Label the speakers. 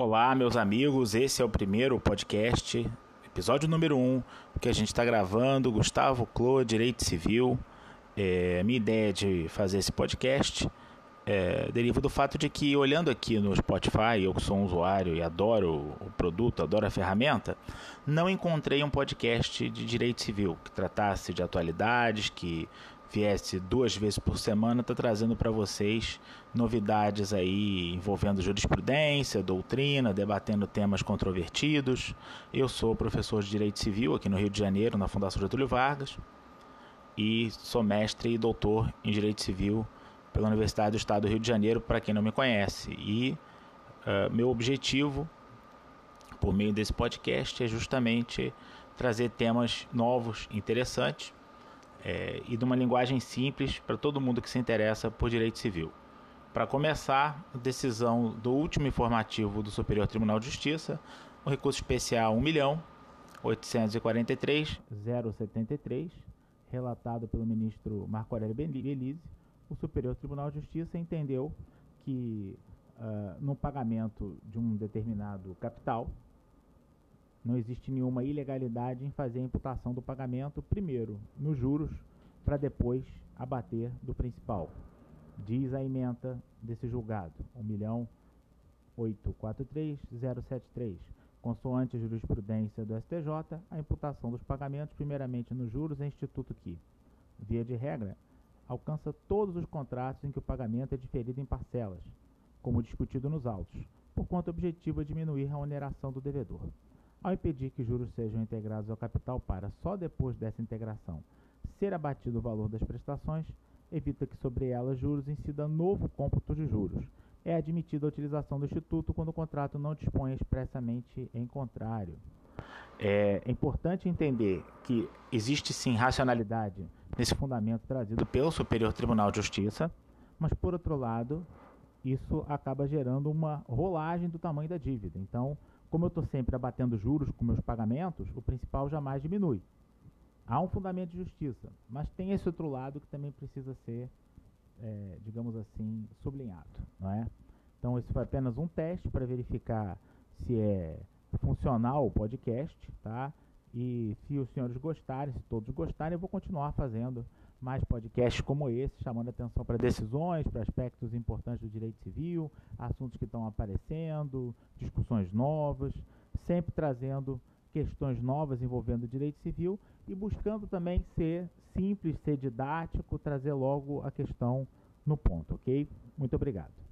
Speaker 1: Olá, meus amigos. Esse é o primeiro podcast, episódio número 1, um, que a gente está gravando. Gustavo Clô, Direito Civil. É, minha ideia de fazer esse podcast é, deriva do fato de que, olhando aqui no Spotify, eu que sou um usuário e adoro o produto, adoro a ferramenta, não encontrei um podcast de direito civil que tratasse de atualidades, que viesse duas vezes por semana, está trazendo para vocês novidades aí envolvendo jurisprudência, doutrina, debatendo temas controvertidos. Eu sou professor de Direito Civil aqui no Rio de Janeiro, na Fundação Getúlio Vargas, e sou mestre e doutor em Direito Civil pela Universidade do Estado do Rio de Janeiro, para quem não me conhece. E uh, meu objetivo, por meio desse podcast, é justamente trazer temas novos, interessantes é, e de uma linguagem simples para todo mundo que se interessa por direito civil. Para começar, decisão do último informativo do Superior Tribunal de Justiça, o recurso especial 1 milhão 843 073, relatado pelo ministro Marco Aurélio Belize, o Superior Tribunal de Justiça entendeu que uh, no pagamento de um determinado capital, não existe nenhuma ilegalidade em fazer a imputação do pagamento primeiro nos juros para depois abater do principal. Diz a emenda desse julgado, 1.843.073. Consoante a jurisprudência do STJ, a imputação dos pagamentos, primeiramente nos juros, é instituto que, via de regra, alcança todos os contratos em que o pagamento é diferido em parcelas, como discutido nos autos, por conta objetiva diminuir a oneração do devedor. Ao impedir que juros sejam integrados ao capital para, só depois dessa integração, ser abatido o valor das prestações, evita que sobre elas juros incida novo cômputo de juros. É admitida a utilização do Instituto quando o contrato não dispõe expressamente em contrário. É importante entender que existe sim racionalidade nesse fundamento trazido pelo Superior Tribunal de Justiça, mas por outro lado, isso acaba gerando uma rolagem do tamanho da dívida. Então, como eu estou sempre abatendo juros com meus pagamentos, o principal jamais diminui. Há um fundamento de justiça, mas tem esse outro lado que também precisa ser, é, digamos assim, sublinhado. Não é? Então, esse foi apenas um teste para verificar se é funcional o podcast, tá? E se os senhores gostarem, se todos gostarem, eu vou continuar fazendo mais podcasts como esse, chamando atenção para decisões, para aspectos importantes do direito civil, assuntos que estão aparecendo, discussões novas, sempre trazendo questões novas envolvendo o direito civil e buscando também ser simples, ser didático, trazer logo a questão no ponto, ok? Muito obrigado.